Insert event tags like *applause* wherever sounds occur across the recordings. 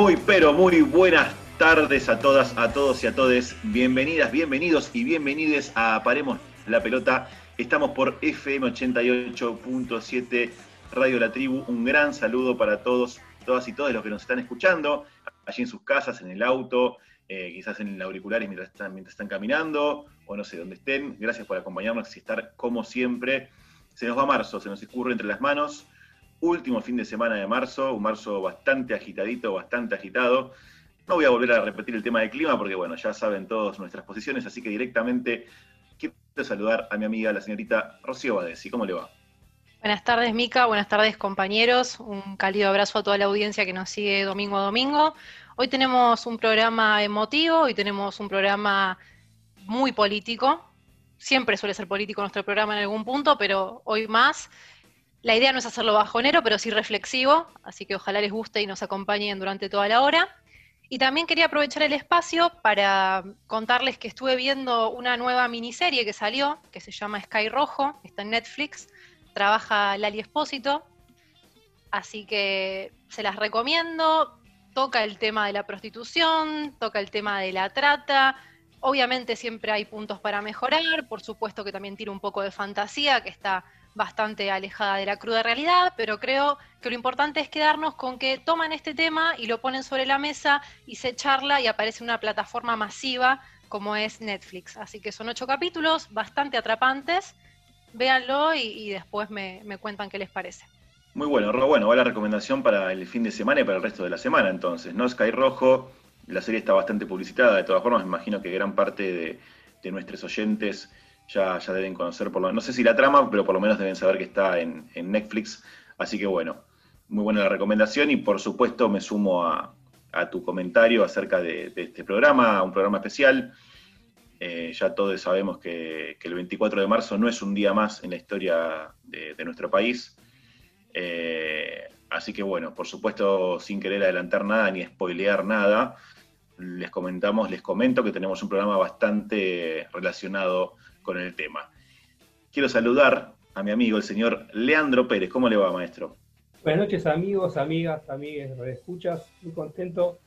Muy, pero muy buenas tardes a todas, a todos y a todes. Bienvenidas, bienvenidos y bienvenides a Paremos la Pelota. Estamos por FM 88.7 Radio La Tribu. Un gran saludo para todos, todas y todos los que nos están escuchando, allí en sus casas, en el auto, eh, quizás en el auriculares mientras están, mientras están caminando, o no sé dónde estén. Gracias por acompañarnos y estar como siempre. Se nos va marzo, se nos escurre entre las manos último fin de semana de marzo, un marzo bastante agitadito, bastante agitado. No voy a volver a repetir el tema del clima porque, bueno, ya saben todas nuestras posiciones, así que directamente quiero saludar a mi amiga, la señorita Rocío Badesi. ¿Cómo le va? Buenas tardes, Mica. Buenas tardes, compañeros. Un cálido abrazo a toda la audiencia que nos sigue domingo a domingo. Hoy tenemos un programa emotivo, hoy tenemos un programa muy político. Siempre suele ser político nuestro programa en algún punto, pero hoy más. La idea no es hacerlo bajonero, pero sí reflexivo, así que ojalá les guste y nos acompañen durante toda la hora. Y también quería aprovechar el espacio para contarles que estuve viendo una nueva miniserie que salió, que se llama Sky Rojo, está en Netflix, trabaja Lali Espósito, así que se las recomiendo, toca el tema de la prostitución, toca el tema de la trata, obviamente siempre hay puntos para mejorar, por supuesto que también tiene un poco de fantasía, que está bastante alejada de la cruda realidad, pero creo que lo importante es quedarnos con que toman este tema y lo ponen sobre la mesa y se charla y aparece una plataforma masiva como es Netflix. Así que son ocho capítulos bastante atrapantes. Véanlo y, después me, cuentan qué les parece. Muy bueno, bueno, va la recomendación para el fin de semana y para el resto de la semana entonces, ¿no? Sky Rojo, la serie está bastante publicitada, de todas formas me imagino que gran parte de, de nuestros oyentes ya, deben conocer, por lo, no sé si la trama, pero por lo menos deben saber que está en, Netflix. Así que bueno, muy buena la recomendación y por supuesto me sumo a, tu comentario acerca de, este programa, un programa especial. Eh, ya todos sabemos que, el 24 de marzo no es un día más en la historia de, nuestro país. Eh, así que bueno, por supuesto, sin querer adelantar nada ni spoilear nada, les comentamos, les comento que tenemos un programa bastante relacionado con el tema. Quiero saludar a mi amigo, el señor Leandro Pérez. ¿Cómo le va, maestro? Buenas noches, amigos, amigas, amigues, escuchas. Muy contento.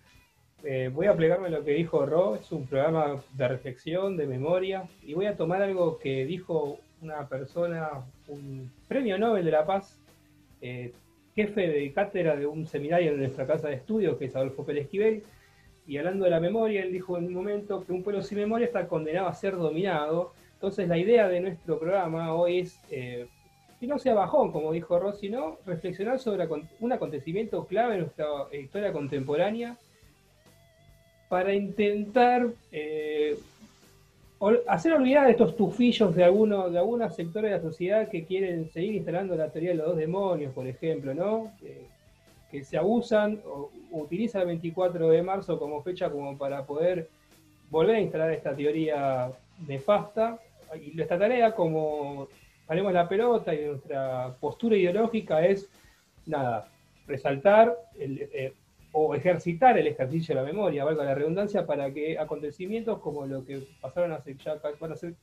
Eh, voy a plegarme lo que dijo Ro. Es un programa de reflexión, de memoria. Y voy a tomar algo que dijo una persona, un premio Nobel de la Paz, eh, jefe de cátedra de un seminario en nuestra casa de estudios, que es Adolfo Pérez Esquivel. Y hablando de la memoria, él dijo en un momento que un pueblo sin memoria está condenado a ser dominado entonces la idea de nuestro programa hoy es, eh, que no sea bajón, como dijo Ross, sino reflexionar sobre un acontecimiento clave en nuestra historia contemporánea para intentar eh, hacer olvidar estos tufillos de, algunos, de algunos sectores de la sociedad que quieren seguir instalando la teoría de los dos demonios, por ejemplo, ¿no? que se abusan o utilizan el 24 de marzo como fecha como para poder volver a instalar esta teoría nefasta y nuestra tarea como haremos la pelota y nuestra postura ideológica es, nada, resaltar eh, o ejercitar el ejercicio de la memoria, valga la redundancia, para que acontecimientos como lo que pasaron hace ya, van a ser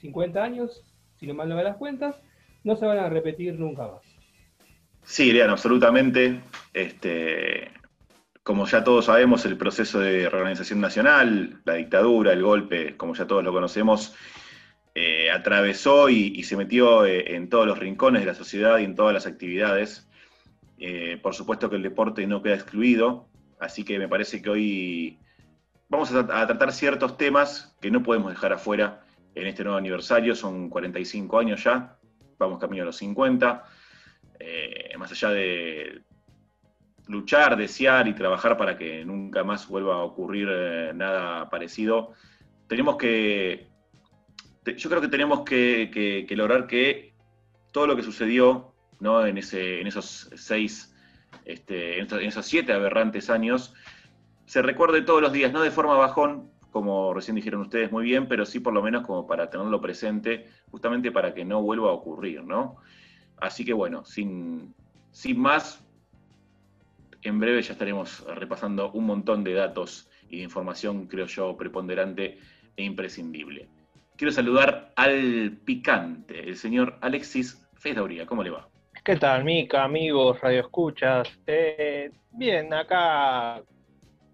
50 años, si no mal no me das cuentas, no se van a repetir nunca más. Sí, Lean, absolutamente. Este, como ya todos sabemos, el proceso de reorganización nacional, la dictadura, el golpe, como ya todos lo conocemos, eh, atravesó y, se metió eh, en todos los rincones de la sociedad y en todas las actividades. Eh, por supuesto que el deporte no queda excluido, así que me parece que hoy vamos a, tratar ciertos temas que no podemos dejar afuera en este nuevo aniversario. Son 45 años ya, vamos camino a los 50. más allá de luchar, desear y trabajar para que nunca más vuelva a ocurrir nada parecido, tenemos que yo creo que tenemos que, lograr que todo lo que sucedió en, esos seis, este, en, esos siete aberrantes años, se recuerde todos los días, no de forma bajón, como recién dijeron ustedes muy bien, pero sí por lo menos como para tenerlo presente, justamente para que no vuelva a ocurrir. Así que bueno, sin más, en breve ya estaremos repasando un montón de datos y de información, creo yo, preponderante e imprescindible. Quiero saludar al picante, el señor Alexis Fedauría. ¿Cómo le va? ¿Qué tal, Mica, amigos, radioescuchas? Eh, bien, acá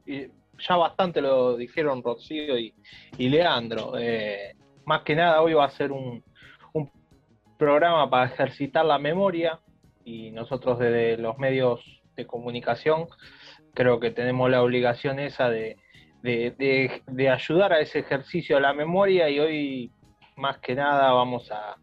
ya bastante lo dijeron Rocío y, Leandro. Eh, más que nada hoy va a ser un, programa para ejercitar la memoria y nosotros desde los medios de comunicación creo que tenemos la obligación esa de, de, ayudar a ese ejercicio de la memoria y hoy más que nada vamos a,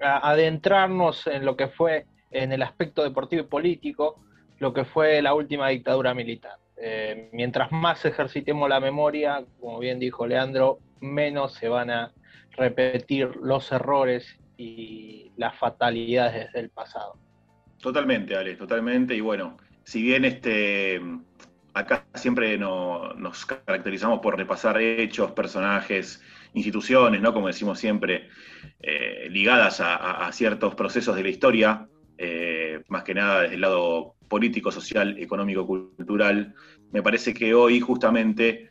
adentrarnos en lo que fue en el aspecto deportivo y político, lo que fue la última dictadura militar. Eh, mientras más ejercitemos la memoria, como bien dijo Leandro, menos se van a repetir los errores y las fatalidades del pasado. Totalmente, Alex, totalmente. Y bueno, si bien este acá siempre nos caracterizamos por repasar hechos, personajes, instituciones, ¿no? Como decimos siempre, eh, ligadas a, ciertos procesos de la historia, eh, más que nada desde el lado político, social, económico, cultural. Me parece que hoy justamente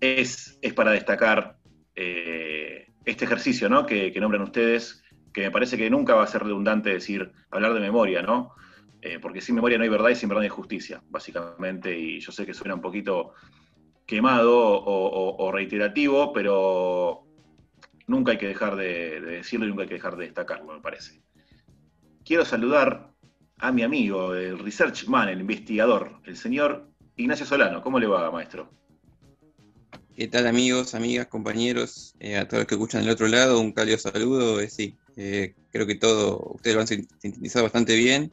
es, es para destacar eh, este ejercicio ¿no? que, nombran ustedes, que me parece que nunca va a ser redundante decir, hablar de memoria, ¿no? Eh, porque sin memoria no hay verdad y sin verdad no hay justicia, básicamente, y yo sé que suena un poquito quemado o, reiterativo, pero nunca hay que dejar de, de, decirlo y nunca hay que dejar de destacarlo, me parece. Quiero saludar a mi amigo, el research man, el investigador, el señor Ignacio Solano. ¿Cómo le va, maestro? ¿Qué tal amigos, amigas, compañeros, eh, a todos los que escuchan del otro lado, un cálido saludo. Eh, sí, creo que todo, ustedes lo han sintetizado bastante bien.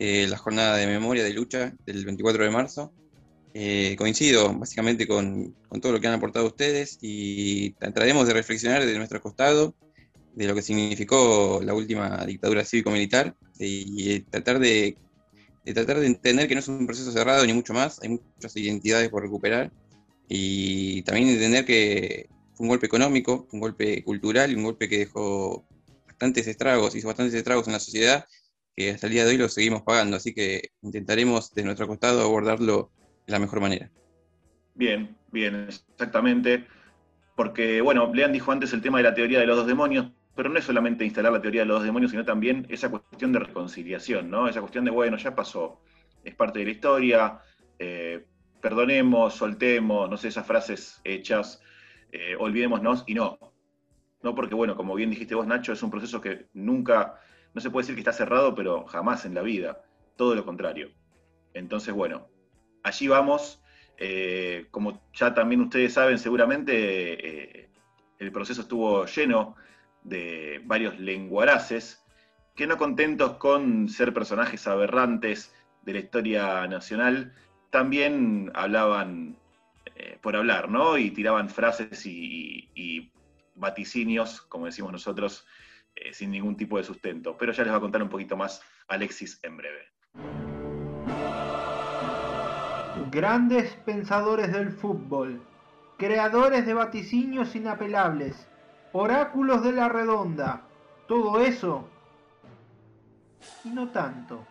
La jornada de memoria de lucha del 24 de marzo. coincido básicamente con, todo lo que han aportado ustedes y trataremos de reflexionar desde nuestro costado de lo que significó la última dictadura cívico-militar y tratar de, de, tratar de entender que no es un proceso cerrado ni mucho más, hay muchas identidades por recuperar y también entender que fue un golpe económico, un golpe cultural y un golpe que dejó bastantes estragos, hizo bastantes estragos en la sociedad que hasta el día de hoy lo seguimos pagando, así que intentaremos de nuestro costado abordarlo de la mejor manera. Bien, bien, exactamente. Porque, bueno, Lean dijo antes el tema de la teoría de los dos demonios, pero no es solamente instalar la teoría de los dos demonios, sino también esa cuestión de reconciliación, ¿no? Esa cuestión de, bueno, ya pasó, es parte de la historia, eh, perdonemos, soltemos, no sé, esas frases hechas, eh, olvidémonos y no. No porque, bueno, como bien dijiste vos, Nacho, es un proceso que nunca, no se puede decir que está cerrado, pero jamás en la vida, todo lo contrario. Entonces, bueno, allí vamos. Eh, como ya también ustedes saben, seguramente eh, el proceso estuvo lleno de varios lenguaraces que no contentos con ser personajes aberrantes de la historia nacional, también hablaban eh, por hablar, ¿no? Y tiraban frases y, vaticinios, como decimos nosotros, eh, sin ningún tipo de sustento. Pero ya les va a contar un poquito más Alexis en breve. Grandes pensadores del fútbol, creadores de vaticinios inapelables, oráculos de la redonda, todo eso y no tanto.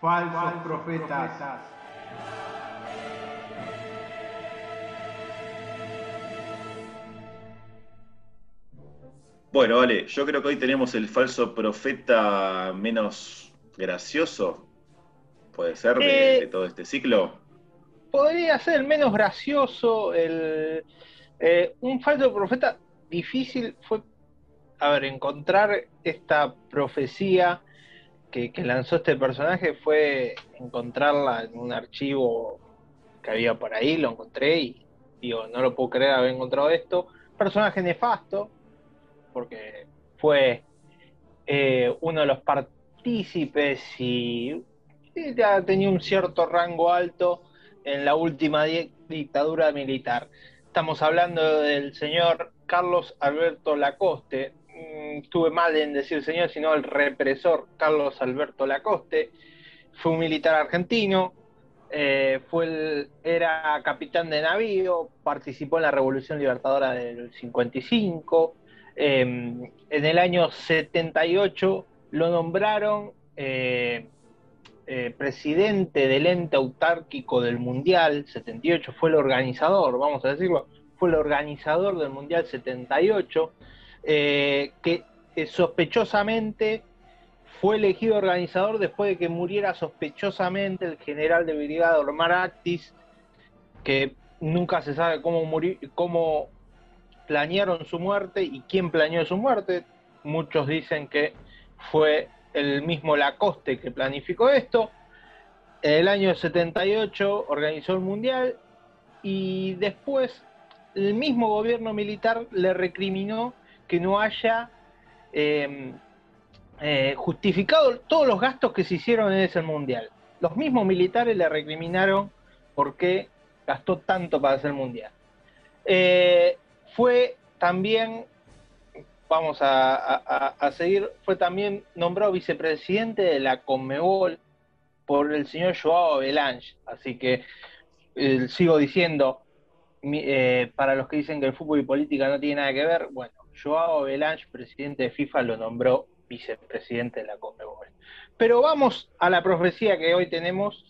Falsos, profetas. Bueno, vale, yo creo que hoy tenemos el falso profeta menos gracioso, puede ser, de, eh, todo este ciclo. Podría ser el menos gracioso, el, eh, un falso profeta difícil fue, a ver, encontrar esta profecía que, que lanzó este personaje fue encontrarla en un archivo que había por ahí, lo encontré y digo, no lo puedo creer haber encontrado esto. Personaje nefasto, porque fue eh, uno de los partícipes y, ya tenía un cierto rango alto en la última dictadura militar. Estamos hablando del señor Carlos Alberto Lacoste, mm, estuve mal en decir señor, sino el represor Carlos Alberto Lacoste, fue un militar argentino, eh, fue era capitán de navío, participó en la Revolución Libertadora del 55, Em, en el año 78 lo nombraron eh, eh, presidente del ente autárquico del Mundial 78, fue el organizador, vamos a decirlo, fue el organizador del Mundial 78, eh, que sospechosamente fue elegido organizador después de que muriera sospechosamente el general de brigada Omar Actis, que nunca se sabe cómo, murió, cómo planearon su muerte y quién planeó su muerte. Muchos dicen que fue el mismo Lacoste que planificó esto. En el año 78 organizó el Mundial y después el mismo gobierno militar le recriminó que no haya em, eh, justificado todos los gastos que se hicieron en ese Mundial. Los mismos militares le recriminaron por qué gastó tanto para hacer el Mundial. Eh, fue también vamos a, seguir, fue también nombrado vicepresidente de la Conmebol por el señor Joao Belange. Así que eh, sigo diciendo, eh, para los que dicen que el fútbol y política no tiene nada que ver, bueno, Joao Belange, presidente de FIFA, lo nombró vicepresidente de la Conmebol. Pero vamos a la profecía que hoy tenemos.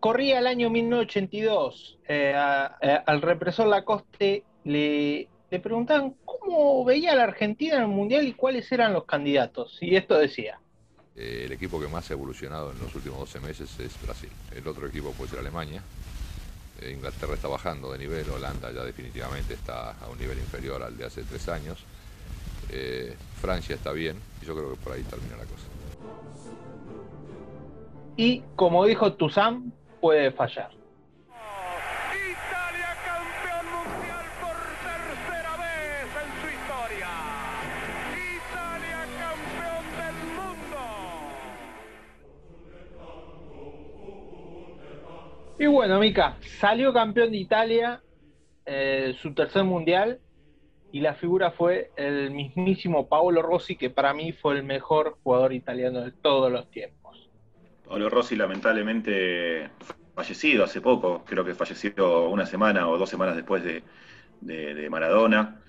Corría el año 1982. Eh, al represor Lacoste le le preguntaban cómo veía la Argentina en el Mundial y cuáles eran los candidatos. Y esto decía. Eh, el equipo que más ha evolucionado en los últimos 12 meses es Brasil. El otro equipo puede ser Alemania. Eh, Inglaterra está bajando de nivel, Holanda ya definitivamente está a un nivel inferior al de hace tres años. Eh, Francia está bien y yo creo que por ahí termina la cosa. Y como dijo Tuzán, puede fallar. Y bueno, Mica, salió campeón de Italia, eh, su tercer mundial, y la figura fue el mismísimo Paolo Rossi, que para mí fue el mejor jugador italiano de todos los tiempos. Paolo Rossi, lamentablemente fallecido hace poco, creo que falleció una semana o dos semanas después de, Maradona.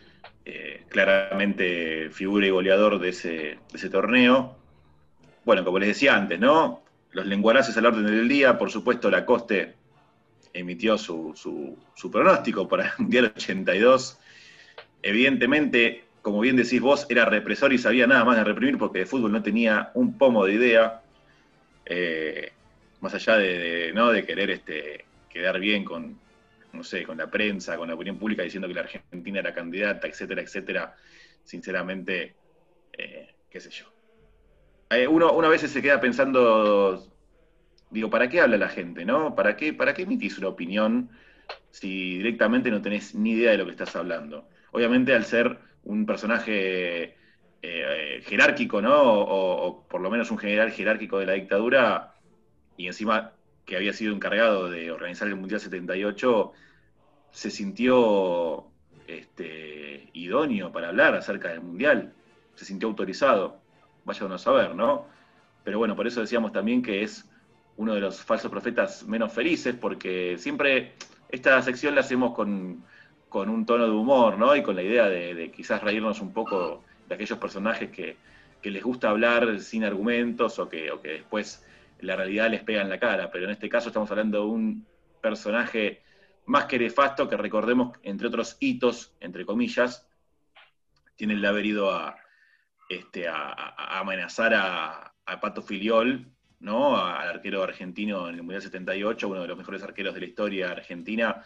Eh, claramente figura y goleador de ese, de ese torneo. Bueno, como les decía antes, ¿no? Los lenguaraces al orden del día, por supuesto, la coste emitió su, su, pronóstico para el Mundial 82. Evidentemente, como bien decís vos, era represor y sabía nada más de reprimir porque de fútbol no tenía un pomo de idea, eh, más allá de, ¿no? de querer este, quedar bien con, no sé, con la prensa, con la opinión pública diciendo que la Argentina era candidata, etcétera, etcétera. Sinceramente, eh, qué sé yo. Eh, uno, uno a veces se queda pensando digo, ¿para qué habla la gente, no? ¿Para qué, para qué emitís una opinión si directamente no tenés ni idea de lo que estás hablando? Obviamente al ser un personaje eh, jerárquico, ¿no? O, por lo menos un general jerárquico de la dictadura, y encima que había sido encargado de organizar el Mundial 78, se sintió este, idóneo para hablar acerca del Mundial, se sintió autorizado, vaya a saber, ¿no? Pero bueno, por eso decíamos también que es uno de los falsos profetas menos felices, porque siempre esta sección la hacemos con, un tono de humor, ¿no? Y con la idea de, quizás reírnos un poco de aquellos personajes que, les gusta hablar sin argumentos o que, o que después la realidad les pega en la cara. Pero en este caso estamos hablando de un personaje más que nefasto, que recordemos, entre otros hitos, entre comillas, tiene el haber ido a, este, a, amenazar a, a Pato Filiol ¿no? al arquero argentino en el Mundial 78, uno de los mejores arqueros de la historia argentina,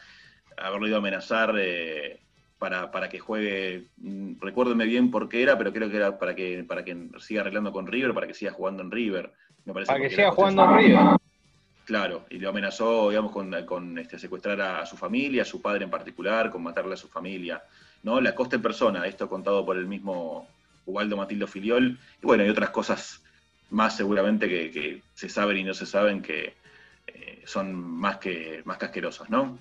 haberlo ido a amenazar eh, para, que juegue, mm, recuérdeme bien por qué era, pero creo que era para que, para que siga arreglando con River, para que siga jugando en River. para que siga jugando en River. Claro, y lo amenazó, digamos, con, este, secuestrar a, su familia, a su padre en particular, con matarle a su familia. ¿no? La costa en persona, esto contado por el mismo Ubaldo Matildo Filiol, y bueno, y otras cosas más seguramente que, se saben y no se saben que eh, son más que, más casquerosos, ¿no?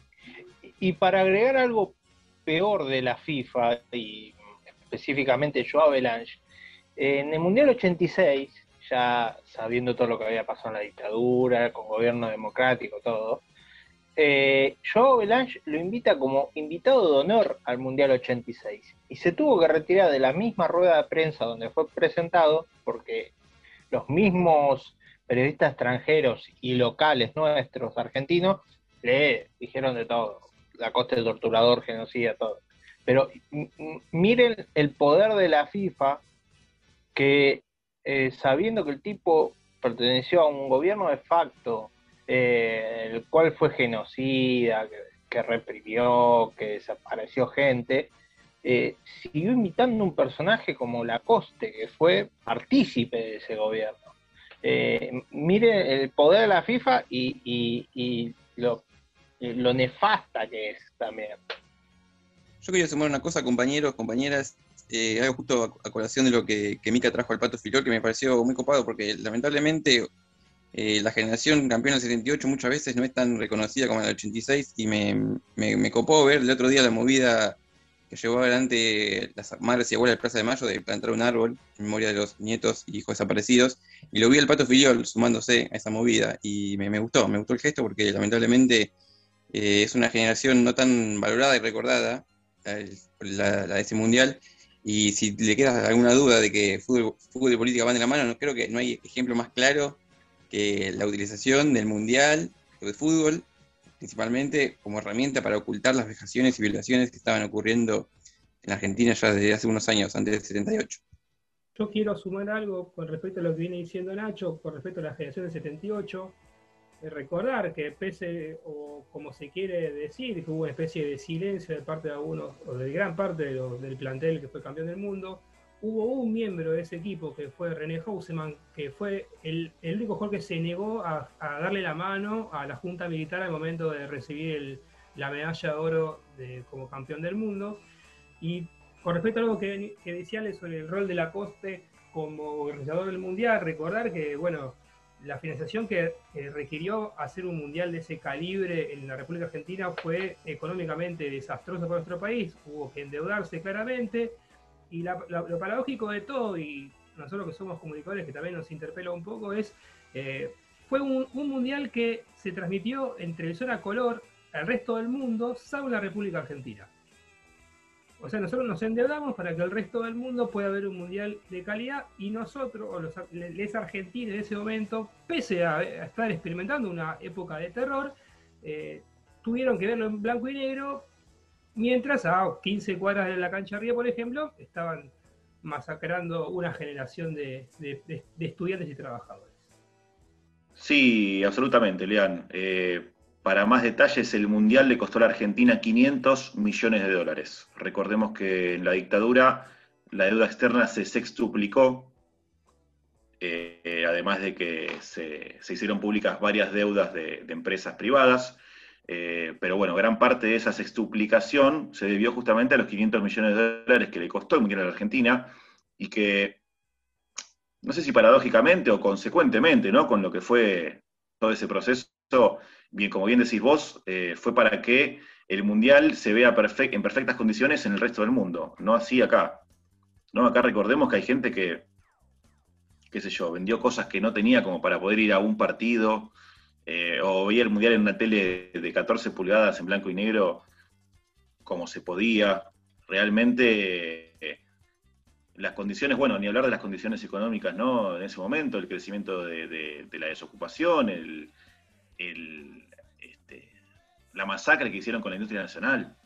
Y para agregar algo peor de la FIFA, y específicamente Joao Belange, en el Mundial 86, ya sabiendo todo lo que había pasado en la dictadura, con gobierno democrático, todo, eh, Joao Belange lo invita como invitado de honor al Mundial 86 y se tuvo que retirar de la misma rueda de prensa donde fue presentado porque los mismos periodistas extranjeros y locales nuestros, argentinos, le dijeron de todo, la costa del torturador, genocida, todo. Pero miren el poder de la FIFA, que eh, sabiendo que el tipo perteneció a un gobierno de facto, eh, el cual fue genocida, que reprimió, que desapareció gente, eh, siguió imitando un personaje como Lacoste, que fue partícipe de ese gobierno. Eh, mire el poder de la FIFA y, lo, lo, nefasta que es también. Yo quería sumar una cosa, compañeros, compañeras, eh, algo justo a, colación de lo que, que Mika trajo al Pato Filol, que me pareció muy copado, porque lamentablemente eh, la generación campeona del 78 muchas veces no es tan reconocida como la del 86 y me, me, copó ver el otro día la movida que llevó adelante las madres y abuelas de Plaza de Mayo de plantar un árbol en memoria de los nietos y hijos desaparecidos. Y lo vi al Pato Filiol sumándose a esa movida y me, gustó, me gustó el gesto porque lamentablemente eh, es una generación no tan valorada y recordada, la, de ese mundial. Y si le queda alguna duda de que fútbol, fútbol y política van de la mano, no creo que no hay ejemplo más claro que la utilización del Mundial de fútbol, principalmente como herramienta para ocultar las vejaciones y violaciones que estaban ocurriendo en Argentina ya desde hace unos años, antes del 78. Yo quiero sumar algo con respecto a lo que viene diciendo Nacho, con respecto a la generación del 78. recordar que pese, o como se quiere decir, que hubo una especie de silencio de parte de algunos, o de gran parte del plantel que fue campeón del mundo, hubo un miembro de ese equipo que fue René Houseman, que fue el, único jugador que se negó a, darle la mano a la Junta Militar al momento de recibir la medalla de oro como campeón del mundo. Y con respecto a algo que, que decía sobre el rol de la Coste como organizador del Mundial, recordar que, bueno, la financiación que, requirió hacer un mundial de ese calibre en la República Argentina fue económicamente desastroso para nuestro país, hubo que endeudarse claramente, y lo paradójico de todo, y nosotros que somos comunicadores que también nos interpela un poco, es, eh, fue un, mundial que se transmitió en televisión a color al resto del mundo, salvo la República Argentina. O sea, nosotros nos endeudamos para que el resto del mundo pueda ver un mundial de calidad y nosotros, o los, les argentinos en ese momento, pese a, estar experimentando una época de terror, eh, tuvieron que verlo en blanco y negro Mientras a 15 cuadras de la cancha arriba, por ejemplo, estaban masacrando una generación de, estudiantes y trabajadores. Sí, absolutamente, Lean. Eh, para más detalles, el Mundial le costó a la Argentina 500 millones de dólares. Recordemos que en la dictadura la deuda externa se sextuplicó, eh, además de que se, hicieron públicas varias deudas de empresas privadas. Eh, pero bueno, gran parte de esa sextuplicación se debió justamente a los 500 millones de dólares que le costó el Mundial a la Argentina y que, no sé si paradójicamente o consecuentemente, ¿no? Con lo que fue todo ese proceso, bien, como bien decís vos, eh, fue para que el Mundial se vea en perfectas condiciones en el resto del mundo, no así acá. ¿no? Acá recordemos que hay gente que, qué sé yo, vendió cosas que no tenía como para poder ir a un partido, eh, o veía el Mundial en una tele de 14 pulgadas en blanco y negro como se podía. Realmente eh, las condiciones, bueno, ni hablar de las condiciones económicas, ¿no? En ese momento, el crecimiento de, la desocupación, este, la masacre que hicieron con la industria nacional,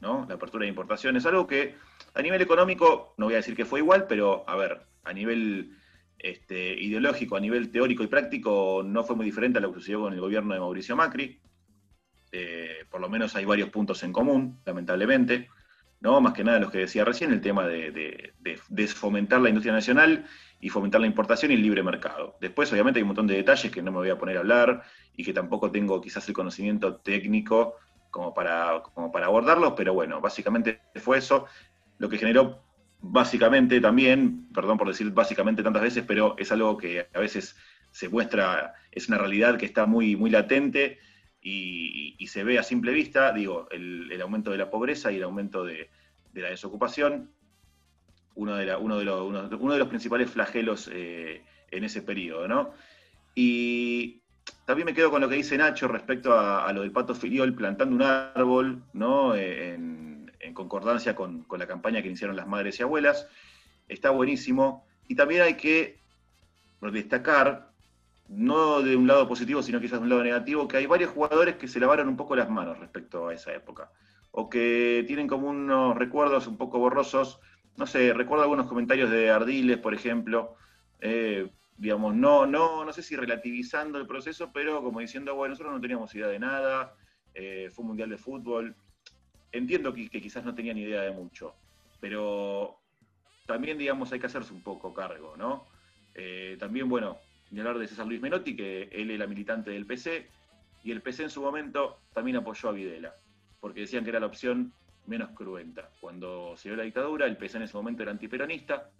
¿no? La apertura de importaciones, algo que a nivel económico, no voy a decir que fue igual, pero a ver, a nivel este, ideológico a nivel teórico y práctico no fue muy diferente a lo que sucedió con el gobierno de Mauricio Macri. Eh, por lo menos hay varios puntos en común, lamentablemente. ¿no? Más que nada los que decía recién, el tema de, fomentar la industria nacional y fomentar la importación y el libre mercado. Después, obviamente, hay un montón de detalles que no me voy a poner a hablar y que tampoco tengo quizás el conocimiento técnico como para, como para abordarlos, pero bueno, básicamente fue eso lo que generó básicamente también, perdón por decir básicamente tantas veces, pero es algo que a veces se muestra, es una realidad que está muy, muy latente y, se ve a simple vista, digo, el, aumento de la pobreza y el aumento de, la desocupación, uno de, uno, de los, uno, de los principales flagelos eh, en ese periodo, ¿no? Y también me quedo con lo que dice Nacho respecto a, lo del pato filiol plantando un árbol, ¿no? En, en concordancia con, la campaña que iniciaron las madres y abuelas. Está buenísimo. Y también hay que destacar, no de un lado positivo, sino quizás de un lado negativo, que hay varios jugadores que se lavaron un poco las manos respecto a esa época. O que tienen como unos recuerdos un poco borrosos. No sé, recuerdo algunos comentarios de Ardiles, por ejemplo. Eh, digamos, no, no, no sé si relativizando el proceso, pero como diciendo, bueno, nosotros no teníamos idea de nada, eh, fue un mundial de fútbol. Entiendo que, quizás no tenía ni idea de mucho, pero también, digamos, hay que hacerse un poco cargo, ¿no? Eh, también, bueno, ni hablar de César Luis Menotti, que él era militante del PC, y el PC en su momento también apoyó a Videla, porque decían que era la opción menos cruenta. Cuando se dio la dictadura, el PC en ese momento era antiperonista,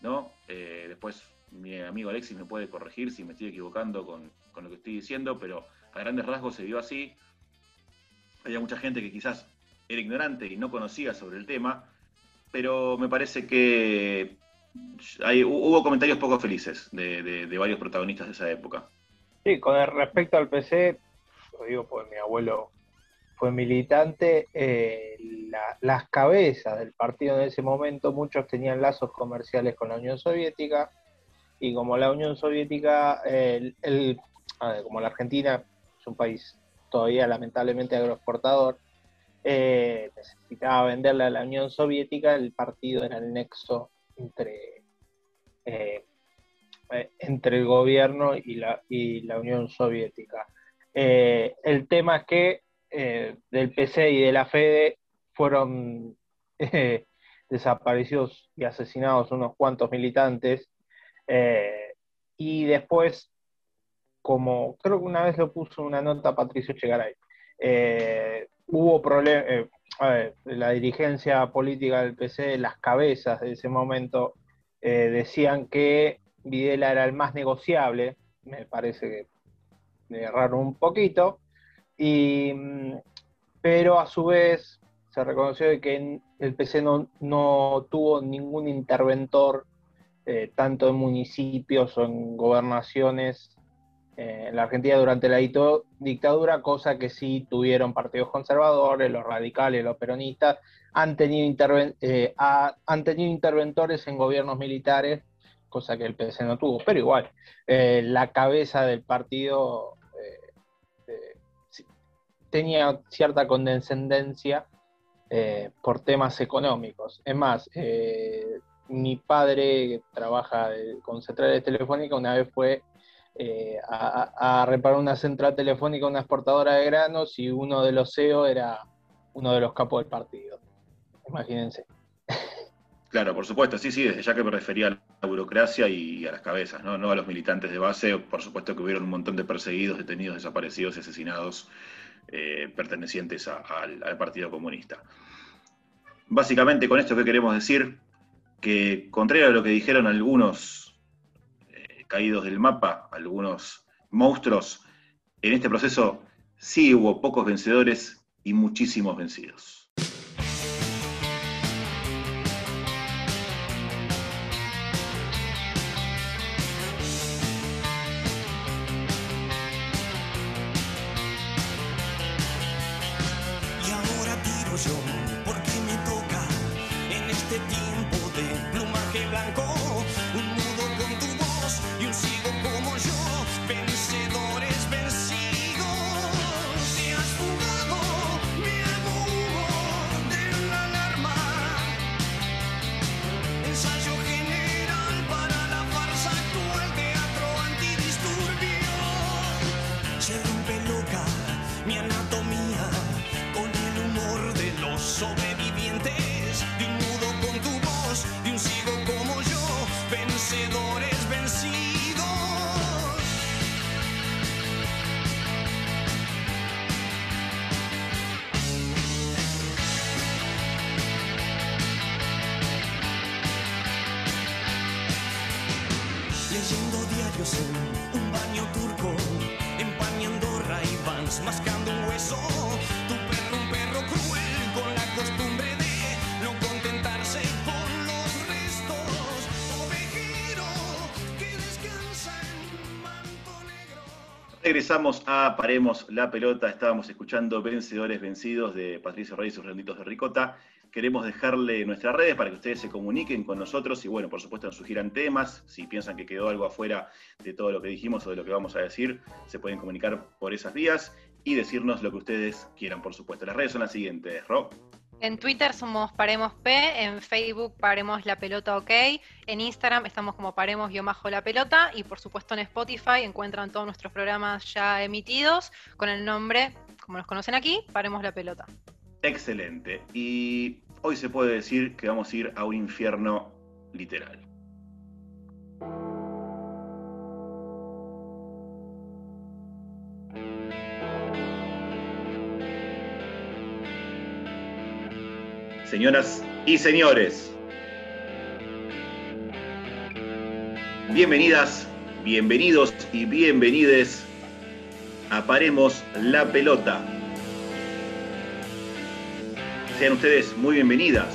¿no? Eh, después mi amigo Alexis me puede corregir si me estoy equivocando con, lo que estoy diciendo, pero a grandes rasgos se dio así. Había mucha gente que quizás era ignorante y no conocía sobre el tema, pero me parece que hubo comentarios poco felices de, varios protagonistas de esa época. Sí, con respecto al PC, lo digo porque mi abuelo fue militante, eh, las cabezas del partido en ese momento, muchos tenían lazos comerciales con la Unión Soviética, y como la Unión Soviética, como la Argentina es un país todavía lamentablemente agroexportador, eh, necesitaba venderle a la Unión Soviética, el partido era el nexo entre, eh, eh, entre el gobierno y la, y la Unión Soviética. el tema es que del PC y de la FEDE fueron *laughs* desaparecidos y asesinados unos cuantos militantes y después, como creo que una vez lo puso una nota Patricio Chegaray, hubo problemas, eh, la dirigencia política del PC, las cabezas de ese momento, decían que Videla era el más negociable, me parece que me erraron un poquito, y, mm, pero a su vez se reconoció que el PC no, no tuvo ningún interventor eh, tanto en municipios o en gobernaciones eh, en la Argentina durante la dictadura, cosa que sí tuvieron partidos conservadores, los radicales, los peronistas, han tenido, eh, han tenido interventores en gobiernos militares, cosa que el PC no tuvo, pero igual, la cabeza del partido tenía cierta condescendencia por temas económicos. Es más, mi padre, que trabaja con centrales telefónicas, una vez fue eh, a, reparar una central telefónica, una exportadora de granos, y uno de los CEO era uno de los capos del partido. Imagínense. Claro, por supuesto, sí, sí, desde ya que me refería a la burocracia y a las cabezas, ¿no? no a los militantes de base, por supuesto que hubieron un montón de perseguidos, detenidos, desaparecidos y asesinados eh, pertenecientes al, Partido Comunista. Básicamente, con esto que queremos decir, que, contrario a lo que dijeron algunos caídos del mapa, algunos monstruos, en este proceso sí hubo pocos vencedores y muchísimos vencidos. Regresamos a Paremos la Pelota. Estábamos escuchando Vencedores Vencidos de Patricio Reyes y sus renditos de Ricota. Queremos dejarle nuestras redes para que ustedes se comuniquen con nosotros y, bueno, por supuesto, nos sugieran temas. Si piensan que quedó algo afuera de todo lo que dijimos o de lo que vamos a decir, se pueden comunicar por esas vías y decirnos lo que ustedes quieran, por supuesto. Las redes son las siguientes, Rob. En Twitter somos Paremos P, en Facebook Paremos la Pelota OK, en Instagram estamos como Paremos-la Pelota y por supuesto en Spotify encuentran todos nuestros programas ya emitidos con el nombre como nos conocen aquí, paremos la pelota. Excelente. Y hoy se puede decir que vamos a ir a un infierno literal. Señoras y señores, bienvenidas, bienvenidos y bienvenides a Paremos la Pelota. Sean ustedes muy bienvenidas,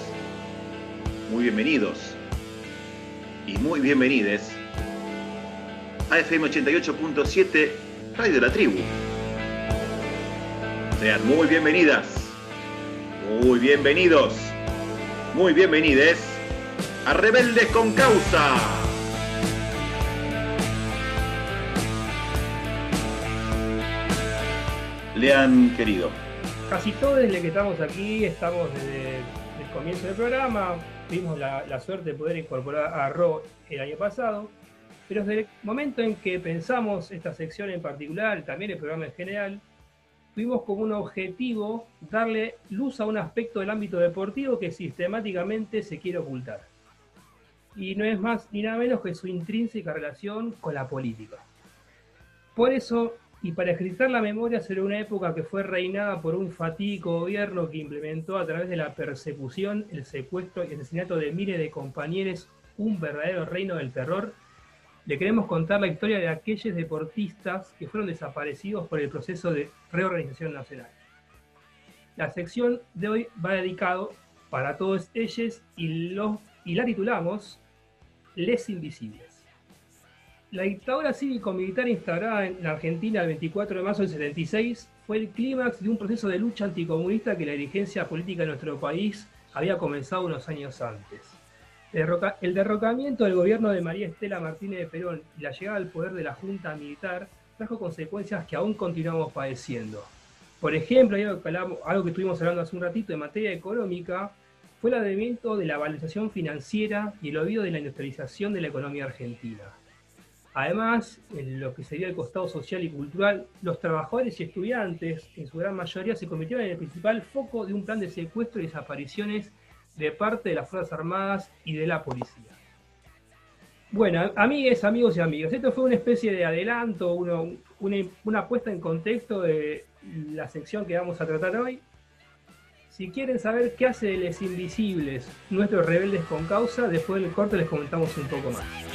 muy bienvenidos y muy bienvenides a FM 88.7 Radio de la Tribu. Sean muy bienvenidas, muy bienvenidos, muy bienvenides a Rebeldes con Causa. Le han querido. Casi todos desde que estamos aquí, estamos desde el comienzo del programa, tuvimos la, la suerte de poder incorporar a Ro el año pasado, pero desde el momento en que pensamos esta sección en particular, también el programa en general, tuvimos como un objetivo darle luz a un aspecto del ámbito deportivo que sistemáticamente se quiere ocultar. Y no es más ni nada menos que su intrínseca relación con la política. Por eso, y para escritar la memoria sobre una época que fue reinada por un fatídico gobierno que implementó a través de la persecución, el secuestro y el asesinato de miles de compañeros un verdadero reino del terror, le queremos contar la historia de aquellos deportistas que fueron desaparecidos por el proceso de reorganización nacional. La sección de hoy va dedicado para todos ellos y, lo, y la titulamos Les Invisibles. La dictadura cívico-militar instaurada en la Argentina el 24 de marzo del 76 fue el clímax de un proceso de lucha anticomunista que la dirigencia política de nuestro país había comenzado unos años antes. El derrocamiento del gobierno de María Estela Martínez de Perón y la llegada al poder de la Junta Militar trajo consecuencias que aún continuamos padeciendo. Por ejemplo, algo que estuvimos hablando hace un ratito en materia económica, fue el advenimiento de la valorización financiera y el olvido de la industrialización de la economía argentina. Además, en lo que sería el costado social y cultural, los trabajadores y estudiantes, en su gran mayoría, se convirtieron en el principal foco de un plan de secuestro y desapariciones de parte de las Fuerzas Armadas y de la policía. Bueno, amigues, amigos y amigas, esto fue una especie de adelanto, una, una puesta en contexto de la sección que vamos a tratar hoy. Si quieren saber qué hace de Les Invisibles, nuestros rebeldes con causa, después del corte les comentamos un poco más.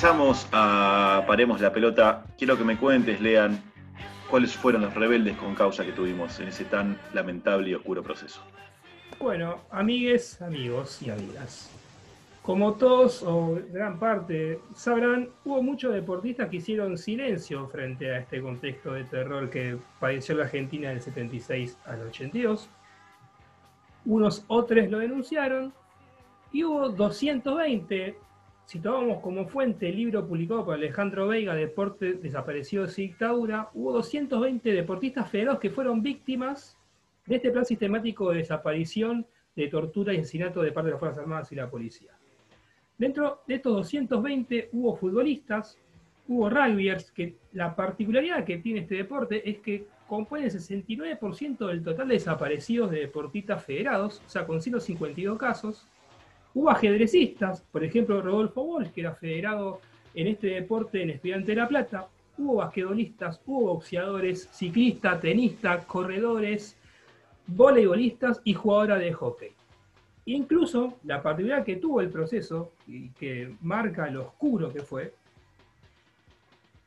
Regresamos a Paremos la Pelota. Quiero que me cuentes, Lean, cuáles fueron los rebeldes con causa que tuvimos en ese tan lamentable y oscuro proceso. Bueno, amigues, amigos y amigas. Como todos o gran parte sabrán, hubo muchos deportistas que hicieron silencio frente a este contexto de terror que padeció la Argentina del 76 al 82. Unos otros lo denunciaron y hubo 220 si tomamos como fuente el libro publicado por Alejandro Veiga, Deporte Desaparecidos y Dictadura, hubo 220 deportistas federados que fueron víctimas de este plan sistemático de desaparición, de tortura y asesinato de parte de las Fuerzas Armadas y la policía. Dentro de estos 220 hubo futbolistas, hubo rugbyers, que la particularidad que tiene este deporte es que compone el 69% del total de desaparecidos de deportistas federados, o sea, con 152 casos, Hubo ajedrecistas, por ejemplo, Rodolfo Walsh, que era federado en este deporte en Estudiante de La Plata. Hubo basquetbolistas, hubo boxeadores, ciclistas, tenistas, corredores, voleibolistas y jugadora de hockey. Incluso la particularidad que tuvo el proceso, y que marca lo oscuro que fue,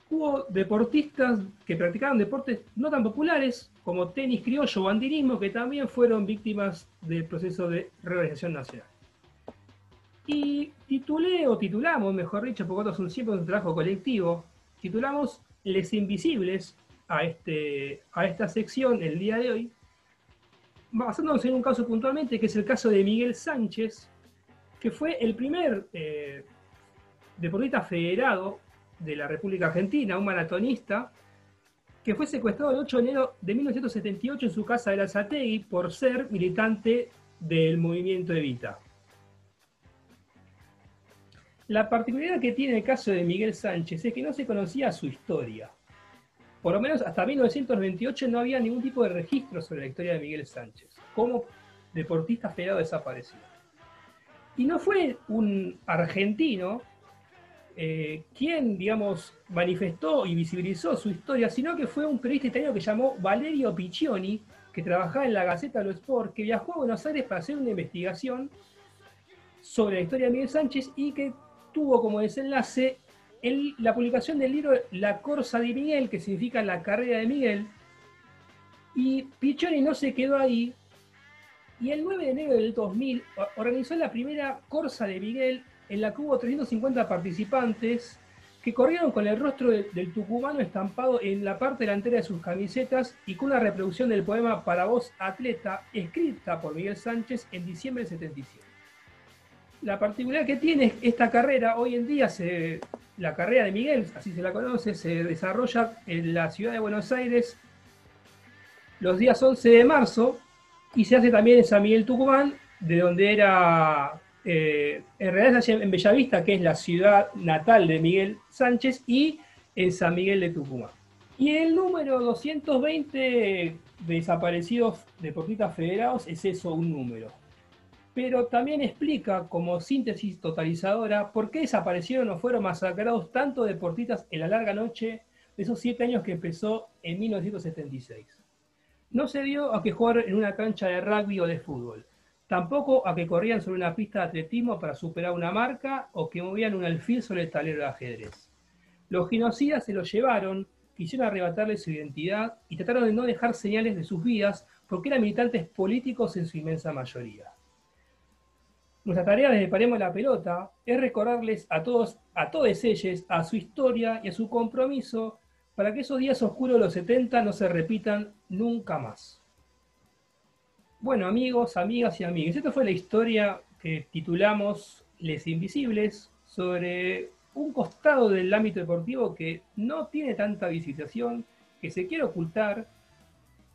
hubo deportistas que practicaban deportes no tan populares como tenis criollo o andinismo que también fueron víctimas del proceso de reorganización nacional. Y titulé, o titulamos, mejor dicho, porque otros son siempre un trabajo colectivo, titulamos Les Invisibles a, este, a esta sección el día de hoy, basándonos en un caso puntualmente, que es el caso de Miguel Sánchez, que fue el primer eh, deportista federado de la República Argentina, un maratonista, que fue secuestrado el 8 de enero de 1978 en su casa de la Zategui por ser militante del movimiento Evita. La particularidad que tiene el caso de Miguel Sánchez es que no se conocía su historia. Por lo menos hasta 1928 no había ningún tipo de registro sobre la historia de Miguel Sánchez como deportista federado desaparecido. Y no fue un argentino eh, quien, digamos, manifestó y visibilizó su historia, sino que fue un periodista italiano que llamó Valerio Piccioni, que trabajaba en la Gaceta de los Sport, que viajó a Buenos Aires para hacer una investigación sobre la historia de Miguel Sánchez y que tuvo como desenlace la publicación del libro La Corsa de Miguel, que significa la carrera de Miguel. Y Piccioni no se quedó ahí, y el 9 de enero del 2000 organizó la primera Corsa de Miguel en la que hubo 350 participantes que corrieron con el rostro del tucumano estampado en la parte delantera de sus camisetas y con una reproducción del poema Para vos, atleta, escrita por Miguel Sánchez en diciembre del 77. La particularidad que tiene esta carrera, hoy en día la carrera de Miguel, así se la conoce, se desarrolla en la ciudad de Buenos Aires los días 11 de marzo y se hace también en San Miguel Tucumán, de donde era, eh, en realidad en Bellavista, que es la ciudad natal de Miguel Sánchez, y en San Miguel de Tucumán. Y el número 220 desaparecidos deportistas federados es eso, un número. Pero también explica, como síntesis totalizadora, por qué desaparecieron o fueron masacrados tantos deportistas en la larga noche de esos siete años que empezó en 1976 no se dio a que jugaran en una cancha de rugby o de fútbol. Tampoco a que corrían sobre una pista de atletismo para superar una marca o que movían un alfil sobre el tablero de ajedrez. Los genocidas se los llevaron, quisieron arrebatarles su identidad y trataron de no dejar señales de sus vidas porque eran militantes políticos en su inmensa mayoría. Nuestra tarea desde Paremos la Pelota es recordarles a todos, a todos ellos, a su historia y a su compromiso para que esos días oscuros de los 70 no se repitan nunca más. Bueno, amigos, amigas y amigos, esta fue la historia que titulamos Les Invisibles sobre un costado del ámbito deportivo que no tiene tanta visitación, que se quiere ocultar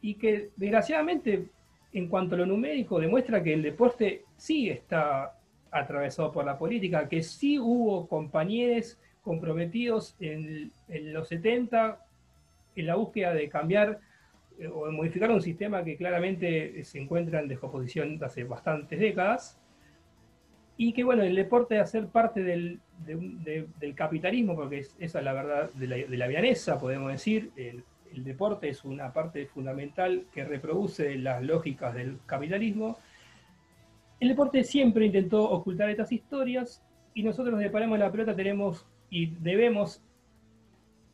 y que desgraciadamente en cuanto a lo numérico demuestra que el deporte sí está atravesado por la política, que sí hubo compañeros comprometidos en, los 70 en la búsqueda de cambiar eh, o de modificar un sistema que claramente se encuentra en descomposición hace bastantes décadas, y que bueno, el deporte de hacer parte del, capitalismo, porque esa es la verdad de la, de podemos decir, el deporte es una parte fundamental que reproduce las lógicas del capitalismo. El deporte siempre intentó ocultar estas historias y nosotros de la Pelota tenemos y debemos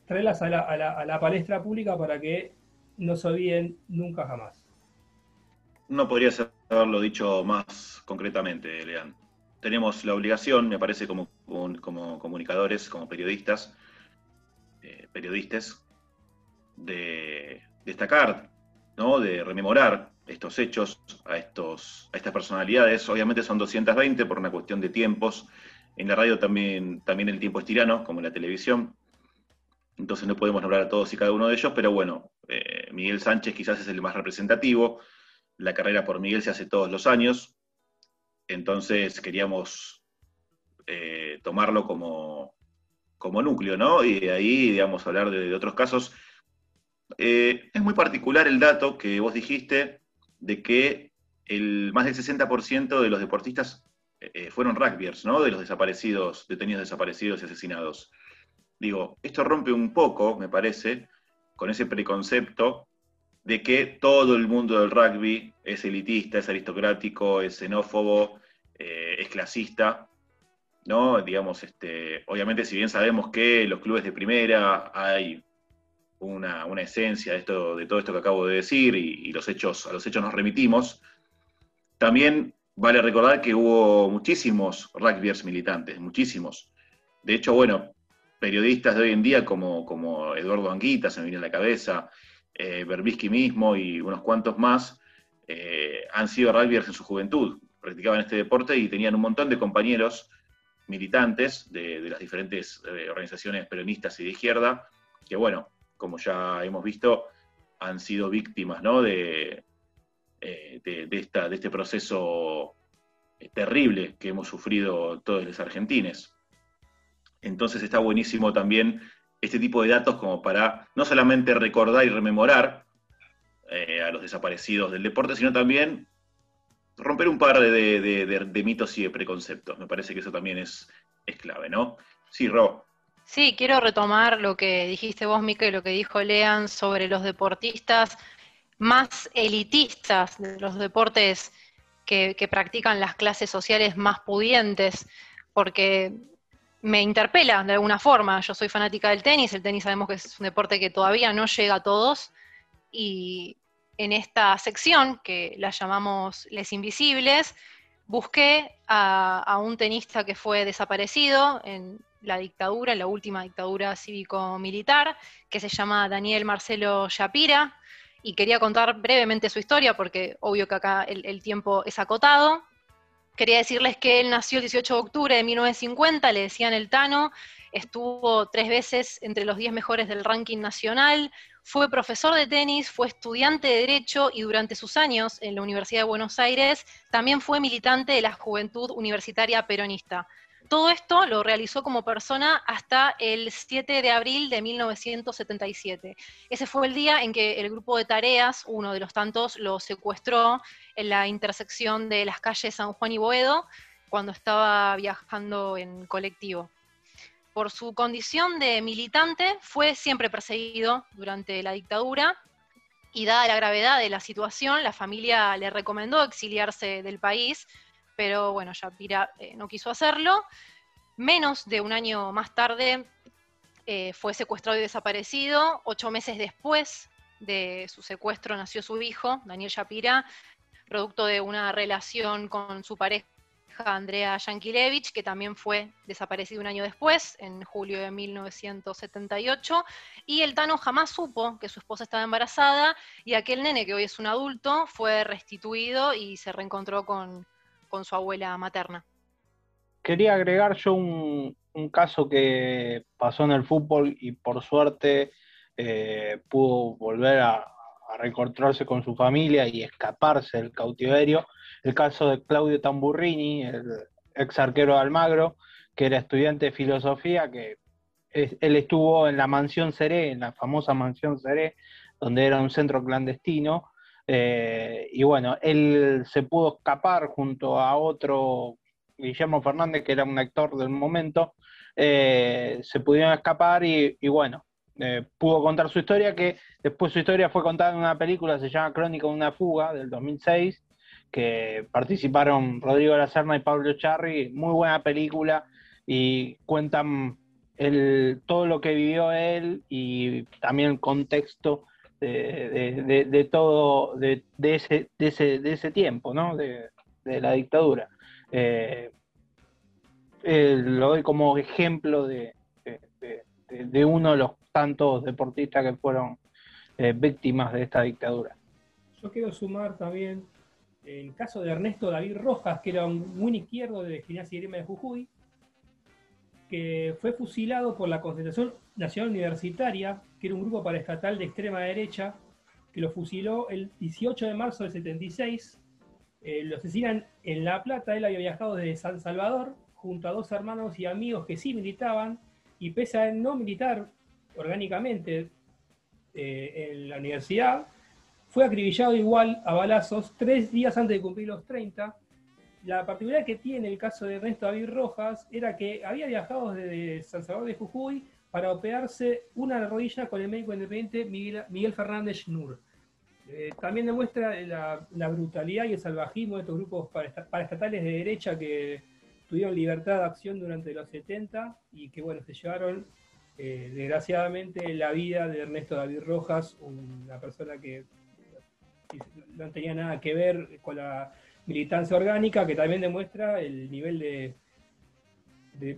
traerlas a la, palestra pública para que no se olviden nunca jamás. No podría haberlo dicho más concretamente, Lean. Tenemos la obligación, me parece, como, como comunicadores, como periodistas, eh, periodistas, de destacar, ¿no? de rememorar estos hechos a, estos, a estas personalidades. Obviamente son 220 por una cuestión de tiempos en la radio también, también el tiempo es tirano, como en la televisión. Entonces no podemos nombrar a todos y cada uno de ellos, pero bueno, eh, Miguel Sánchez quizás es el más representativo. La carrera por Miguel se hace todos los años. Entonces queríamos eh, tomarlo como, como núcleo, ¿no? Y de ahí, digamos, hablar de, otros casos. Eh, es muy particular el dato que vos dijiste de que el más del 60% de los deportistas eh, fueron rugbyers, ¿no? De los desaparecidos, detenidos desaparecidos y asesinados. Digo, esto rompe un poco, me parece, con ese preconcepto de que todo el mundo del rugby es elitista, es aristocrático, es xenófobo, eh, es clasista, ¿no? Digamos, este, obviamente si bien sabemos que los clubes de primera hay una, esencia de, todo esto que acabo de decir y, los hechos, a los hechos nos remitimos, también Vale recordar que hubo muchísimos rugbyers militantes, muchísimos. De hecho, bueno, periodistas de hoy en día como, como Eduardo Anguita, se me viene a la cabeza, eh, mismo y unos cuantos más, eh, han sido rugbyers en su juventud. practicaban este deporte y tenían un montón de compañeros militantes de, las diferentes eh, organizaciones peronistas y de izquierda, que bueno, como ya hemos visto, han sido víctimas de, eh, de, esta, de este proceso eh, terrible que hemos sufrido todos los argentines. Entonces está buenísimo también este tipo de datos como para no solamente recordar y rememorar a los desaparecidos del deporte, sino también romper un par de, mitos y de preconceptos. Me parece que eso también es, es clave, ¿no? Sí, Ro. Sí, quiero retomar lo que dijiste vos, Mica, y lo que dijo Lean sobre los deportistas más elitistas de los deportes que, que practican las clases sociales más pudientes, porque me interpela de alguna forma. Yo soy fanática del tenis, el tenis sabemos que es un deporte que todavía no llega a todos, y, en esta sección, que la llamamos Les Invisibles, busqué a, un tenista que fue desaparecido en la dictadura, en la última dictadura cívico-militar, que se llama Daniel Marcelo Shapira, y quería contar brevemente su historia, porque obvio que acá el, el tiempo es acotado. Quería decirles que él nació el 18 de octubre de 1950, le decían el Tano, estuvo tres veces entre los 10 mejores del ranking nacional, fue profesor de tenis, fue estudiante de Derecho y durante sus años en la Universidad de Buenos Aires también fue militante de la Juventud Universitaria Peronista. Todo esto lo realizó como persona hasta el 7 de abril de 1977. Ese fue el día en que el grupo de tareas, uno de los tantos, lo secuestró en la intersección de las calles San Juan y Boedo cuando estaba viajando en colectivo por su condición de militante, fue siempre perseguido durante la dictadura y dada la gravedad de la situación, la familia le recomendó exiliarse del país, pero bueno, Yapira eh, no quiso hacerlo. Menos de un año más tarde eh, fue secuestrado y desaparecido. Ocho meses después de su secuestro nació su hijo, Daniel Shapira, producto de una relación con su pareja Andrea Yankilevich, que también fue desaparecido un año después, en julio de 1978, y el Tano jamás supo que su esposa estaba embarazada y aquel nene, que hoy es un adulto, fue restituido y se reencontró con, su abuela materna. Quería agregar yo un, caso que pasó en el fútbol y por suerte eh, pudo volver a, a reencontrarse con su familia y escaparse del cautiverio, el caso de Claudio Tamburrini, el ex arquero de Almagro, que era estudiante de filosofía, que él estuvo en la mansión Seré, en la famosa mansión Seré, donde era un centro clandestino, eh, y bueno, él se pudo escapar junto a otro, Guillermo Fernández, que era un actor del momento, eh, se pudieron escapar y, bueno, eh, pudo contar su historia, que después su historia fue contada en una película, se llama Crónica de una fuga, del 2006, que participaron Rodrigo La Serna y Pablo Charri, muy buena película y cuentan el, todo lo que vivió él y también el contexto de, todo, de, ese, de, ese, tiempo, ¿no? de, la dictadura. Eh, eh, lo doy como ejemplo de, uno de los tantos deportistas que fueron eh, víctimas de esta dictadura. Yo quiero sumar también el caso de Ernesto David Rojas, que era un muy izquierdo de Gimnasia y Grima de Jujuy, que fue fusilado por la Concentración Nacional Universitaria, que era un grupo paraestatal de extrema derecha, que lo fusiló el 18 de marzo del 76. Eh, lo asesinan en La Plata, él había viajado desde San Salvador junto a dos hermanos y amigos que sí militaban, y pese a no militar orgánicamente eh, en la universidad, fue acribillado igual a balazos tres días antes de cumplir los 30. La particularidad que tiene el caso de Ernesto David Rojas era que había viajado desde San Salvador de Jujuy para operarse una rodilla con el médico independiente Miguel, Fernández Schnur. Eh, también demuestra la, brutalidad y el salvajismo de estos grupos paraestatales de derecha que tuvieron libertad de acción durante los 70 y que bueno, se llevaron eh, desgraciadamente la vida de Ernesto David Rojas, una persona que no tenía nada que ver con la militancia orgánica, que también demuestra el nivel de,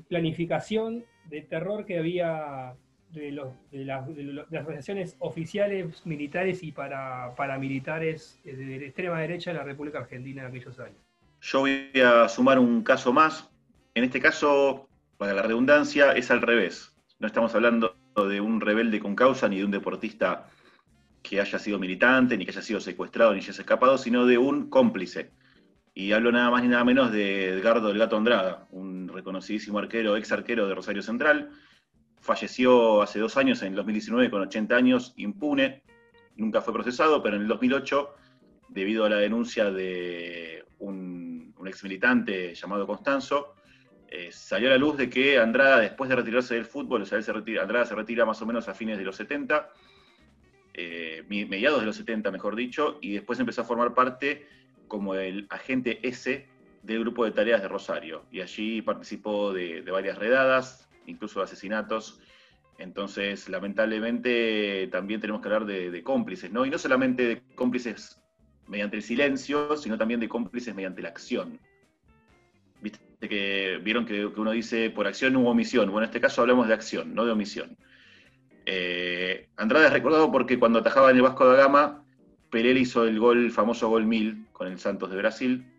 planificación de terror que había de, las, organizaciones oficiales militares y para, paramilitares de, extrema derecha de la República Argentina en aquellos años. Yo voy a sumar un caso más. En este caso, para la redundancia, es al revés. No estamos hablando de un rebelde con causa ni de un deportista que haya sido militante, ni que haya sido secuestrado, ni haya escapado, sino de un cómplice. Y hablo nada más ni nada menos de Edgardo del Gato Andrada, un reconocidísimo arquero, ex arquero de Rosario Central. Falleció hace dos años, en el 2019, con 80 años, impune. Nunca fue procesado, pero en el 2008, debido a la denuncia de un, ex militante llamado Constanzo, eh, salió a la luz de que Andrada, después de retirarse del fútbol, o sea, se retira, Andrada se retira más o menos a fines de los 70, eh, mediados de los 70, mejor dicho, y después empezó a formar parte como el agente S del grupo de tareas de Rosario. Y allí participó de, varias redadas, incluso de asesinatos. Entonces, lamentablemente, también tenemos que hablar de, cómplices, ¿no? Y no solamente de cómplices mediante el silencio, sino también de cómplices mediante la acción. Viste que vieron que, uno dice por acción u omisión. Bueno, en este caso hablamos de acción, no de omisión. Eh, es recordado porque cuando atajaba en el Vasco da Gama, Pelé hizo el gol, el famoso gol 1000 con el Santos de Brasil.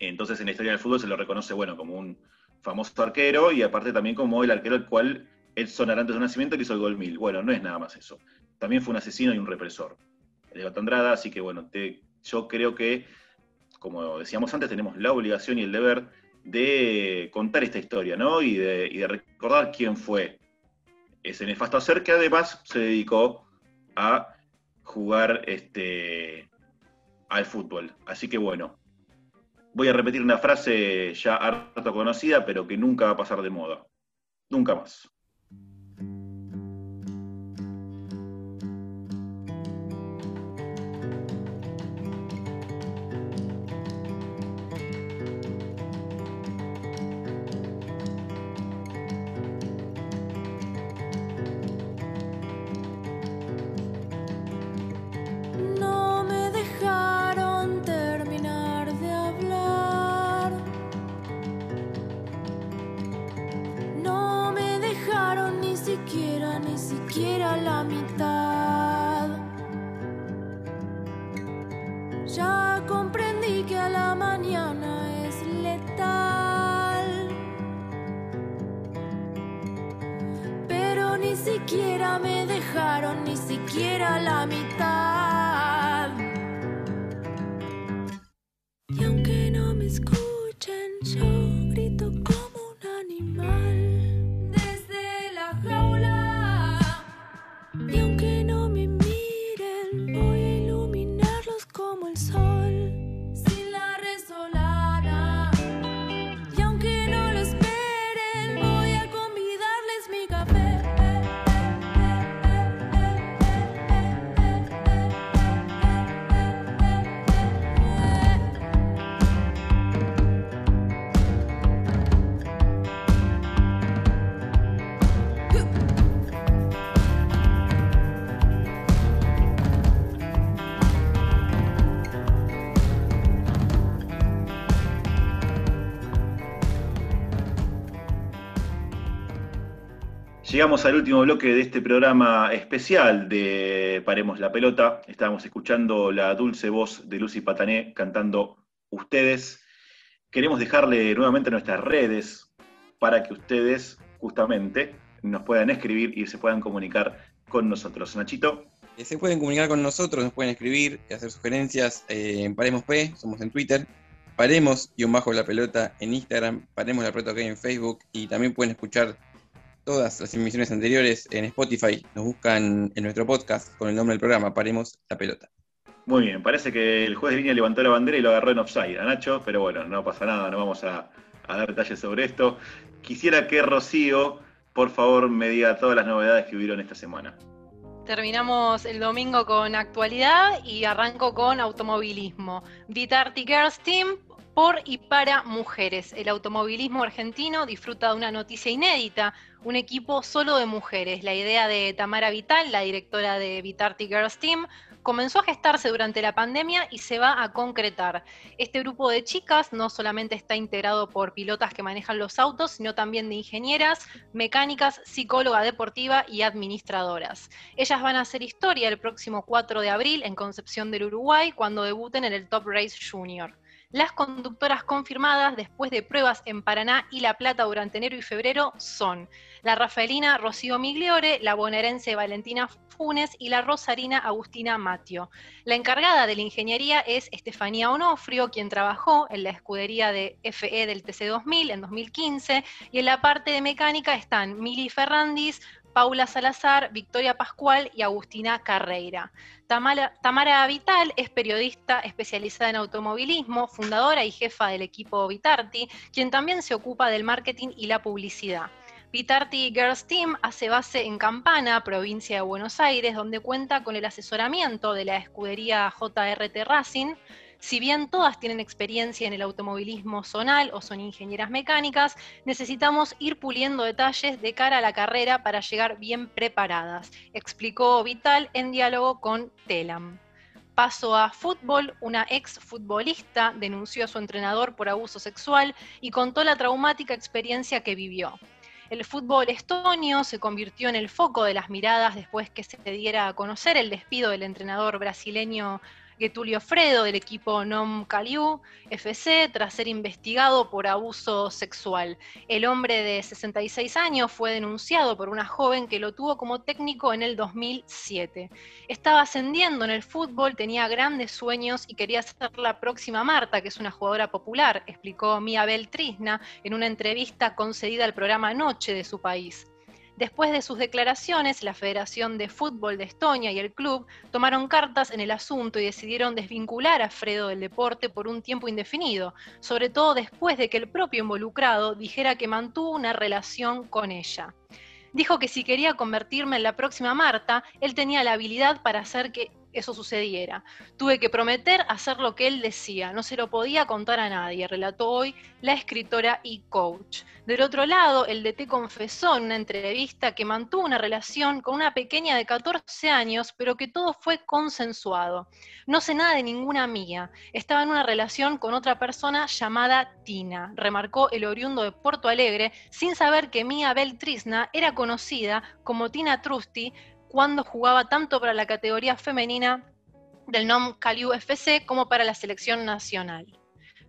Entonces en la historia del fútbol se lo reconoce, bueno, como un famoso arquero y aparte también como el arquero al cual Edson Arantes de nacimiento que hizo el gol 1000. Bueno, no es nada más eso. También fue un asesino y un represor. El de Gato Andrada, así que bueno, yo creo que, como decíamos antes, tenemos la obligación y el deber de contar esta historia, ¿no? Y de recordar quién fue ese nefasto ser que además se dedicó a jugar este, al fútbol. Así que bueno, voy a repetir una frase ya harto conocida, pero que nunca va a pasar de moda. Nunca más. ni siquiera me dejaron ni siquiera la mitad. Llegamos al último bloque de este programa especial de Paremos la Pelota. Estábamos escuchando la dulce voz de Lucy Patané cantando Ustedes. Queremos dejarle nuevamente nuestras redes para que ustedes justamente nos puedan escribir y se puedan comunicar con nosotros. Nachito. Eh, se pueden comunicar con nosotros, nos pueden escribir, y hacer sugerencias en Paremos P, somos en Twitter, Paremos y un bajo la pelota en Instagram, Paremos la pelota en Facebook y también pueden escuchar todas las emisiones anteriores en Spotify. Nos buscan en nuestro podcast con el nombre del programa, Paremos la Pelota. Muy bien, parece que el juez de línea levantó la bandera y lo agarró en offside a Nacho, pero bueno, no pasa nada, no vamos a, dar detalles sobre esto. Quisiera que Rocío, por favor, me diga todas las novedades que hubieron esta semana. Terminamos el domingo con actualidad y arranco con automovilismo. Vitarti Girls Team por y para mujeres. El automovilismo argentino disfruta de una noticia inédita, un equipo solo de mujeres. La idea de Tamara Vital, la directora de Vitarti Girls Team, comenzó a gestarse durante la pandemia y se va a concretar. Este grupo de chicas no solamente está integrado por pilotas que manejan los autos, sino también de ingenieras, mecánicas, psicóloga deportiva y administradoras. Ellas van a hacer historia el próximo 4 de abril en Concepción del Uruguay cuando debuten en el Top Race Junior. Las conductoras confirmadas después de pruebas en Paraná y La Plata durante enero y febrero son la rafaelina Rocío Migliore, la bonaerense Valentina Funes y la rosarina Agustina Matio. La encargada de la ingeniería es Estefanía Onofrio, quien trabajó en la escudería de FE del TC2000 en 2015, y en la parte de mecánica están Mili Ferrandis, Paula Salazar, Victoria Pascual y Agustina Carreira. Tamara, Vital es periodista especializada en automovilismo, fundadora y jefa del equipo Vitarti, quien también se ocupa del marketing y la publicidad. Vitarti Girls Team hace base en Campana, provincia de Buenos Aires, donde cuenta con el asesoramiento de la escudería JRT Racing, si bien todas tienen experiencia en el automovilismo zonal o son ingenieras mecánicas, necesitamos ir puliendo detalles de cara a la carrera para llegar bien preparadas, explicó Vital en diálogo con Telam. Paso a fútbol, una ex futbolista denunció a su entrenador por abuso sexual y contó la traumática experiencia que vivió. El fútbol estonio se convirtió en el foco de las miradas después que se diera a conocer el despido del entrenador brasileño Getulio Fredo del equipo NOM Caliú FC tras ser investigado por abuso sexual. El hombre de 66 años fue denunciado por una joven que lo tuvo como técnico en el 2007. Estaba ascendiendo en el fútbol, tenía grandes sueños y quería ser la próxima Marta, que es una jugadora popular, explicó Mia Beltrisna en una entrevista concedida al programa Noche de su país. Después de sus declaraciones, la Federación de Fútbol de Estonia y el club tomaron cartas en el asunto y decidieron desvincular a Fredo del deporte por un tiempo indefinido, sobre todo después de que el propio involucrado dijera que mantuvo una relación con ella. Dijo que si quería convertirme en la próxima Marta, él tenía la habilidad para hacer que eso sucediera. Tuve que prometer hacer lo que él decía, no se lo podía contar a nadie, relató hoy la escritora y coach. Del otro lado, el DT confesó en una entrevista que mantuvo una relación con una pequeña de 14 años, pero que todo fue consensuado. No sé nada de ninguna mía. Estaba en una relación con otra persona llamada Tina, remarcó el oriundo de Porto Alegre, sin saber que Mía Beltrisna era conocida como Tina Trusty, cuando jugaba tanto para la categoría femenina del NOM Caliu FC como para la selección nacional.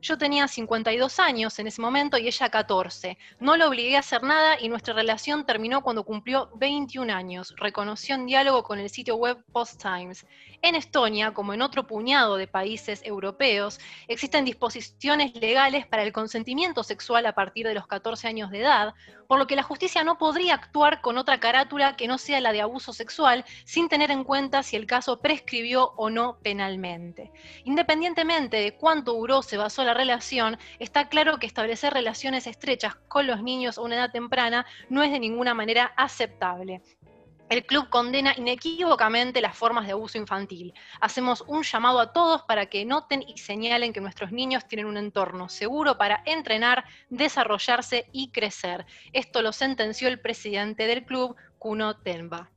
Yo tenía 52 años en ese momento y ella 14. No lo obligué a hacer nada y nuestra relación terminó cuando cumplió 21 años, reconoció en diálogo con el sitio web Post Times. En Estonia, como en otro puñado de países europeos, existen disposiciones legales para el consentimiento sexual a partir de los 14 años de edad, por lo que la justicia no podría actuar con otra carátula que no sea la de abuso sexual sin tener en cuenta si el caso prescribió o no penalmente. Independientemente de cuánto duró se basó la relación, está claro que establecer relaciones estrechas con los niños a una edad temprana no es de ninguna manera aceptable. El club condena inequívocamente las formas de abuso infantil. Hacemos un llamado a todos para que noten y señalen que nuestros niños tienen un entorno seguro para entrenar, desarrollarse y crecer. Esto lo sentenció el presidente del club, Kuno Tenba.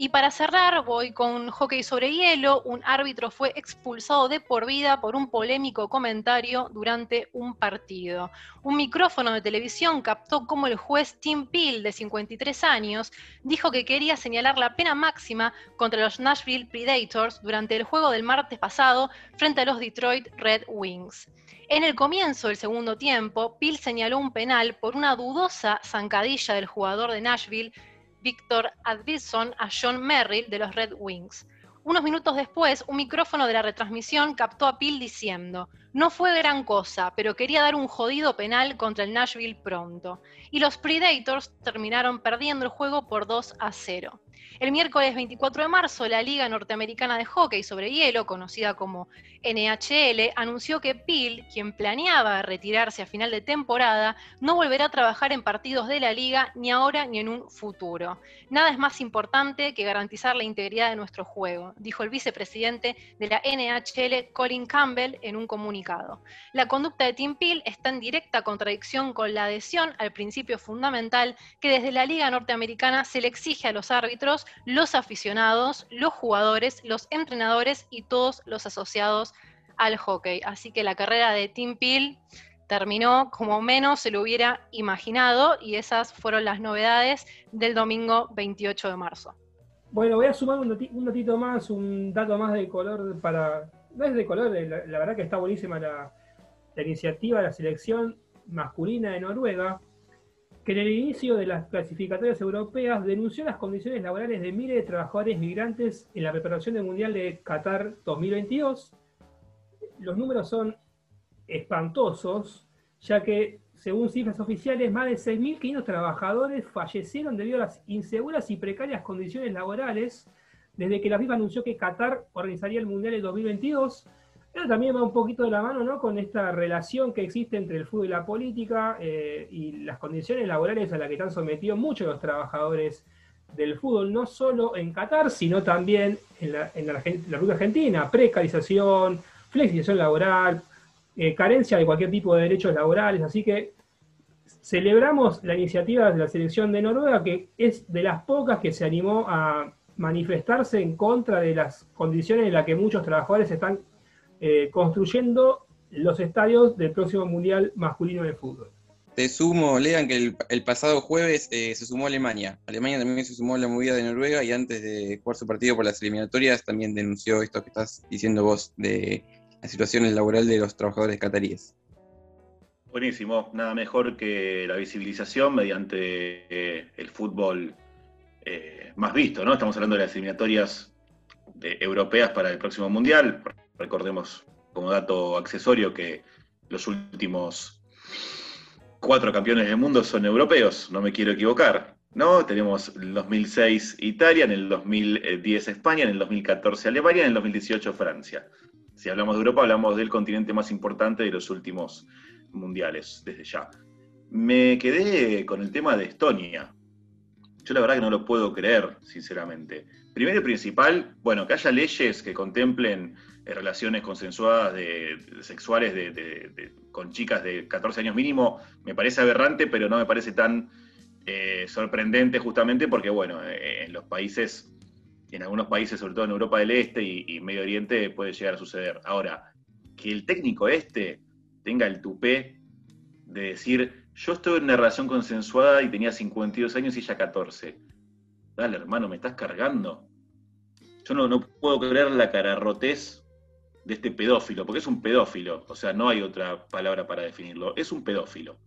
Y para cerrar, voy con hockey sobre hielo. Un árbitro fue expulsado de por vida por un polémico comentario durante un partido. Un micrófono de televisión captó cómo el juez Tim Peel, de 53 años, dijo que quería señalar la pena máxima contra los Nashville Predators durante el juego del martes pasado frente a los Detroit Red Wings. En el comienzo del segundo tiempo, Peel señaló un penal por una dudosa zancadilla del jugador de Nashville Victor Advilson a John Merrill de los Red Wings. Unos minutos después, un micrófono de la retransmisión captó a Peel diciendo, no fue gran cosa, pero quería dar un jodido penal contra el Nashville pronto. Y los Predators terminaron perdiendo el juego por 2 a 0. El miércoles 24 de marzo, la Liga Norteamericana de Hockey sobre Hielo, conocida como NHL, anunció que Peel, quien planeaba retirarse a final de temporada, no volverá a trabajar en partidos de la liga ni ahora ni en un futuro. Nada es más importante que garantizar la integridad de nuestro juego, dijo el vicepresidente de la NHL, Colin Campbell, en un comunicado. La conducta de Tim Peel está en directa contradicción con la adhesión al principio fundamental que desde la Liga Norteamericana se le exige a los árbitros los aficionados, los jugadores, los entrenadores y todos los asociados al hockey. Así que la carrera de Tim Peel terminó como menos se lo hubiera imaginado y esas fueron las novedades del domingo 28 de marzo. Bueno, voy a sumar un, datito más, un dato más de color para... No es de color, la, verdad que está buenísima la, la iniciativa de la selección masculina de Noruega, que en el inicio de las clasificatorias europeas denunció las condiciones laborales de miles de trabajadores migrantes en la preparación del Mundial de Qatar 2022. Los números son espantosos, ya que, según cifras oficiales, más de 6.500 trabajadores fallecieron debido a las inseguras y precarias condiciones laborales desde que la FIFA anunció que Qatar organizaría el Mundial en 2022. Pero también va un poquito de la mano ¿no? con esta relación que existe entre el fútbol y la política eh, y las condiciones laborales a las que están sometidos muchos los trabajadores del fútbol, no solo en Qatar, sino también en la, en la, la Argentina, precarización, flexibilización laboral, eh, carencia de cualquier tipo de derechos laborales, así que celebramos la iniciativa de la selección de Noruega, que es de las pocas que se animó a manifestarse en contra de las condiciones en las que muchos trabajadores están eh, construyendo los estadios del próximo Mundial masculino de fútbol. Te sumo, lean que el, pasado jueves eh, se sumó Alemania. Alemania también se sumó a la movida de Noruega y antes de jugar su partido por las eliminatorias también denunció esto que estás diciendo vos de la situación laboral de los trabajadores cataríes. Buenísimo, nada mejor que la visibilización mediante eh, el fútbol eh, más visto, ¿no? Estamos hablando de las eliminatorias europeas para el próximo Mundial. Recordemos como dato accesorio que los últimos cuatro campeones del mundo son europeos, no me quiero equivocar. ¿no? Tenemos el 2006 Italia, en el 2010 España, en el 2014 Alemania, en el 2018 Francia. Si hablamos de Europa, hablamos del continente más importante de los últimos mundiales, desde ya. Me quedé con el tema de Estonia. Yo la verdad que no lo puedo creer, sinceramente. Primero y principal, bueno, que haya leyes que contemplen relaciones consensuadas de, sexuales con chicas de 14 años mínimo, me parece aberrante, pero no me parece tan eh, sorprendente justamente porque, bueno, eh, en los países en algunos países, sobre todo en Europa del Este y, Medio Oriente, puede llegar a suceder. Ahora, que el técnico este tenga el tupé de decir, yo estoy en una relación consensuada y tenía 52 años y ella 14. Dale, hermano, me estás cargando. Yo no, no puedo creer la cararrotez de este pedófilo, porque es un pedófilo, o sea, no hay otra palabra para definirlo, es un pedófilo.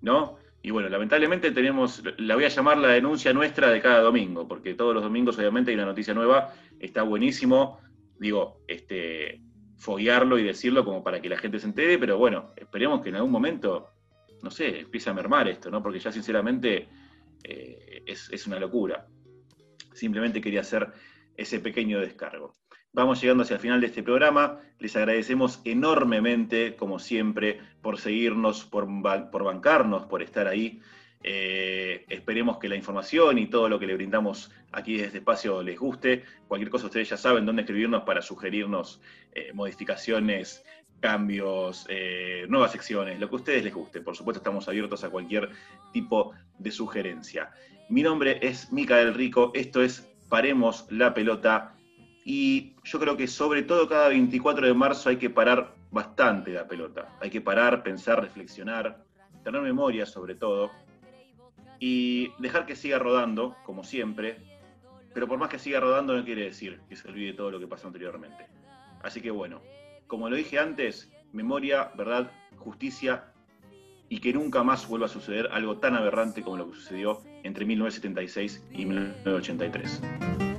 ¿No? Y bueno, lamentablemente tenemos, la voy a llamar la denuncia nuestra de cada domingo, porque todos los domingos obviamente hay una noticia nueva, está buenísimo, digo, este, foguearlo y decirlo como para que la gente se entere, pero bueno, esperemos que en algún momento, no sé, empiece a mermar esto, ¿no? Porque ya sinceramente eh, es, es una locura. Simplemente quería hacer ese pequeño descargo. Vamos llegando hacia el final de este programa. Les agradecemos enormemente, como siempre, por seguirnos, por, bancarnos, por estar ahí. Eh, esperemos que la información y todo lo que le brindamos aquí desde este espacio les guste. Cualquier cosa ustedes ya saben dónde escribirnos para sugerirnos eh, modificaciones, cambios, eh, nuevas secciones, lo que a ustedes les guste. Por supuesto estamos abiertos a cualquier tipo de sugerencia. Mi nombre es Micael Rico, esto es Paremos la Pelota y yo creo que sobre todo cada 24 de marzo hay que parar bastante la pelota. Hay que parar, pensar, reflexionar, tener memoria sobre todo. Y dejar que siga rodando, como siempre. Pero por más que siga rodando no quiere decir que se olvide todo lo que pasó anteriormente. Así que bueno, como lo dije antes, memoria, verdad, justicia y que nunca más vuelva a suceder algo tan aberrante como lo que sucedió entre 1976 y 1983.